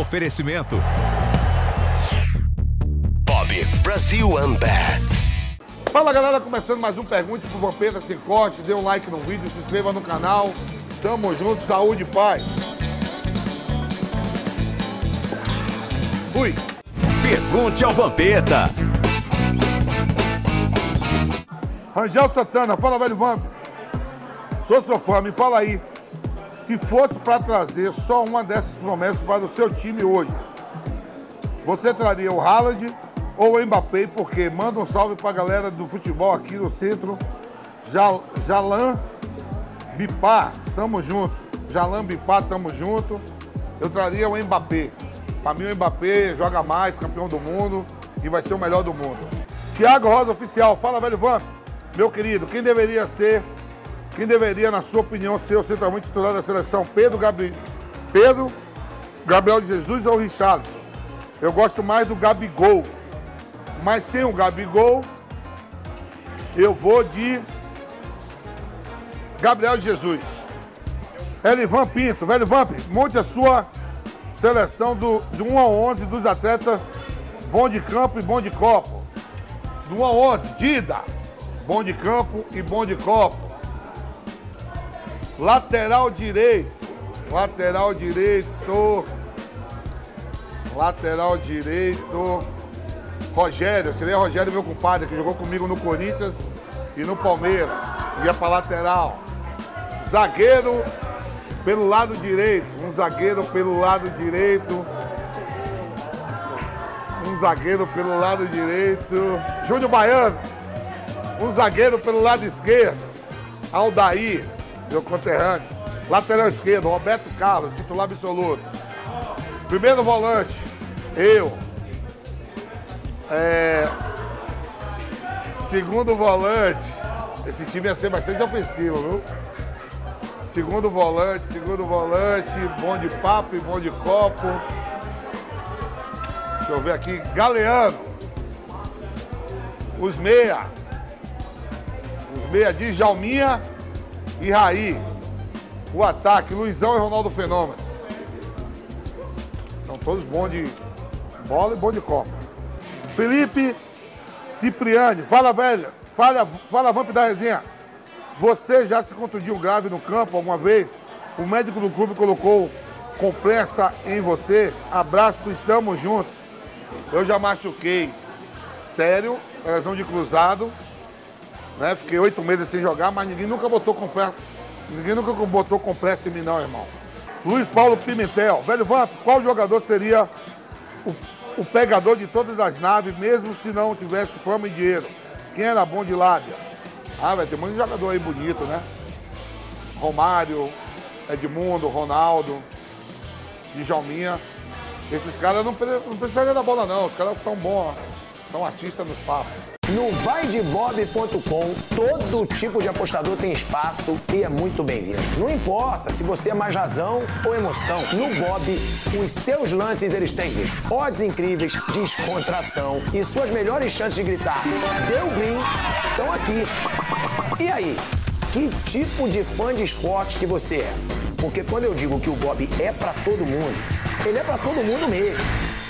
Oferecimento. Bob Brasil Unbat. Fala galera, começando mais um Pergunte pro Vampeta Sem Corte. Dê um like no vídeo, se inscreva no canal. Tamo junto, saúde e paz. Fui. Pergunte ao Vampeta. Rangel Santana, fala velho Vamp. Sou seu fã, me fala aí. Se fosse para trazer só uma dessas promessas para o seu time hoje, você traria o Haaland ou o Mbappé? Porque manda um salve para a galera do futebol aqui no centro. Jal, Jalan Bipá, tamo junto. Jalan Bipá, tamo junto. Eu traria o Mbappé. Para mim o Mbappé joga mais, campeão do mundo e vai ser o melhor do mundo. Tiago Rosa Oficial, fala velho Vamp. Meu querido, quem deveria ser quem deveria, na sua opinião, ser o centroavante titular da seleção? Pedro, Gabri... Pedro Gabriel Jesus ou Richardson? Eu gosto mais do Gabigol. Mas sem o Gabigol, eu vou de Gabriel Jesus. Elivan Pinto. Velho Vamp, monte a sua seleção do, de 1 a 11 dos atletas bom de campo e bom de copo. Do 1 a 11, Dida, bom de campo e bom de copo. Lateral direito. Lateral direito. Lateral direito. Rogério, seria Rogério, meu compadre, que jogou comigo no Corinthians e no Palmeiras. Ia pra lateral. Zagueiro pelo lado direito. Um zagueiro pelo lado direito. Um zagueiro pelo lado direito. Júnior Baiano. Um zagueiro pelo lado esquerdo. Aldair meu conterrâneo. Lateral esquerdo, Roberto Carlos, titular absoluto. Primeiro volante, eu. É... Segundo volante, esse time ia ser bastante ofensivo, viu? Segundo volante, segundo volante, bom de papo e bom de copo. Deixa eu ver aqui, Galeano. Os meia. Os meia de Jalminha e Raí. O ataque, Luizão e Ronaldo Fenômeno. São todos bons de bola e bom de copa. Felipe Cipriani, fala velho, fala, fala Vamp da resenha. Você já se contundiu grave no campo alguma vez? O médico do clube colocou compressa em você? Abraço e tamo junto. Eu já machuquei. Sério, lesão de cruzado né? Fiquei oito meses sem jogar, mas ninguém nunca botou compressa. Ninguém nunca botou compressa em mim, não, irmão. Luiz Paulo Pimentel. Velho Vamp, qual jogador seria o, o pegador de todas as naves, mesmo se não tivesse fama e dinheiro? Quem era bom de lábia? Ah, vai ter muito jogador aí bonito, né? Romário, Edmundo, Ronaldo, Djalminha. Esses caras não, não precisariam da bola, não. Os caras são bons, são artistas nos papos. No vaidebob.com, todo tipo de apostador tem espaço e é muito bem-vindo. Não importa se você é mais razão ou emoção. No Bob, os seus lances eles têm odds incríveis, descontração e suas melhores chances de gritar deu green estão aqui. E aí, que tipo de fã de esportes que você é? Porque quando eu digo que o Bob é para todo mundo, ele é para todo mundo mesmo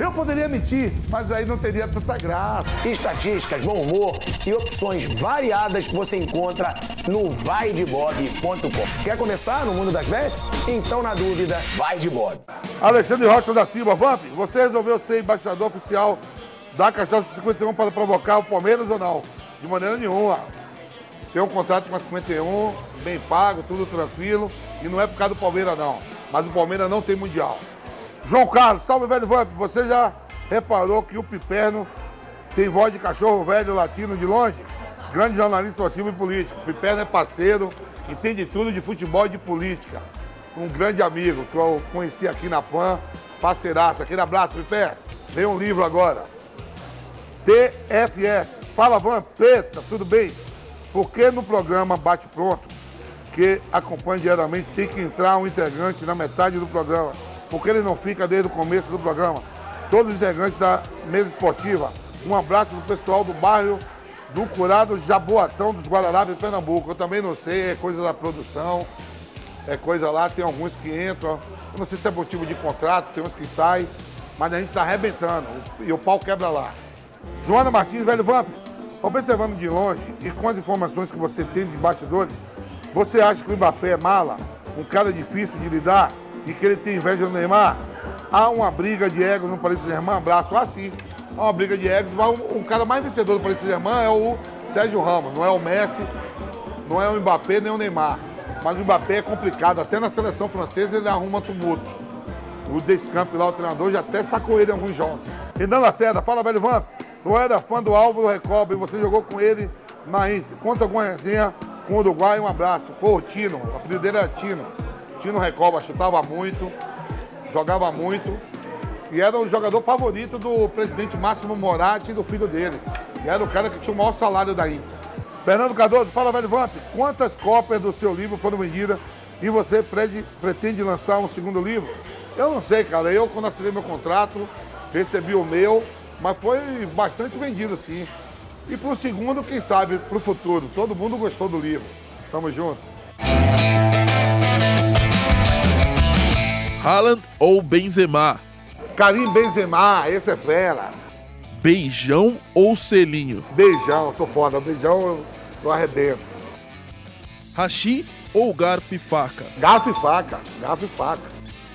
Eu poderia mentir, mas aí não teria tanta graça. Estatísticas, bom humor e opções variadas você encontra no vaidebob.com. Quer começar no mundo das bets? Então, na dúvida, vai de Bob. Alexandre Rocha da Silva, Vamp, você resolveu ser embaixador oficial da Cachaça 51 para provocar o Palmeiras ou não? De maneira nenhuma. Tem um contrato com a 51, bem pago, tudo tranquilo. E não é por causa do Palmeiras, não. Mas o Palmeiras não tem Mundial. João Carlos, salve, velho Vamp. Você já reparou que o Piperno tem voz de cachorro velho latino de longe? Grande jornalista esportivo e político. O Piperno é parceiro, entende tudo de futebol e de política. Um grande amigo que eu conheci aqui na PAN, parceiraça. Aquele abraço, Piperno. Vem um livro agora. TFS. Fala, Vampeta, tudo bem? Porque no programa Bate Pronto, que acompanha diariamente, tem que entrar um integrante na metade do programa? Porque ele não fica desde o começo do programa? Todos os integrantes da mesa esportiva, um abraço do pessoal do bairro do Curado Jaboatão dos Guararapes, Pernambuco. Eu também não sei, é coisa da produção, é coisa lá, tem alguns que entram. Eu não sei se é motivo de contrato, tem uns que saem, mas a gente está arrebentando e o pau quebra lá. Joana Martins, velho Vamp, observando de longe e com as informações que você tem de bastidores, você acha que o Mbappé é mala, um cara difícil de lidar e que ele tem inveja do Neymar? Há uma briga de egos no Paris Saint-Germain? Abraço, ah sim. Há uma briga de egos, mas o, cara mais vencedor do Paris Saint-Germain é o Sérgio Ramos, não é o Messi, não é o Mbappé nem o Neymar. Mas o Mbappé é complicado, até na seleção francesa ele arruma tumulto. O Descamp lá, o treinador, já até sacou ele em alguns jogos. Renan Lacerda, fala, velho Vamp. Eu era fã do Álvaro Recoba e você jogou com ele na Inter. Conta alguma resenha com o Uruguai, um abraço. Pô, Tino, o apelido dele era Tino. Tino Recoba chutava muito, jogava muito. E era o jogador favorito do presidente Máximo Moratti e do filho dele. E era o cara que tinha o maior salário da Inter. Fernando Cardoso, fala, velho Vamp. Quantas cópias do seu livro foram vendidas e você pretende lançar um segundo livro? Eu não sei, cara. Eu, quando assinei meu contrato, recebi o meu mas foi bastante vendido, sim. E para o segundo, quem sabe, para o futuro. Todo mundo gostou do livro. Tamo junto. Haaland ou Benzema? Karim Benzema, esse é fera. Beijão ou selinho? Beijão, sou foda. Beijão eu, eu arrebento. Hashi ou garfo e faca? Garfo e faca, garfo e faca.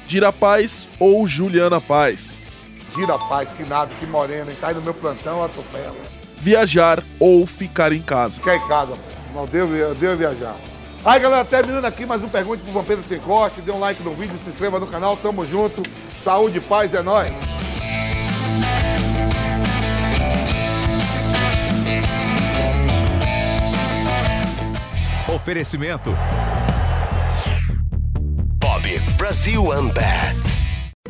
Dira Paz ou Juliana Paz? Gira Paz, que nave, que morena, e cai no meu plantão, atropela. Viajar ou ficar em casa? Ficar em casa, não devo, eu devo viajar. Aí galera, terminando aqui mais um Pergunte pro Vampiro Sem Corte, dê um like no vídeo, se inscreva no canal, tamo junto, saúde paz, é nóis! Oferecimento Bob Brasil Unbat.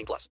18 plus.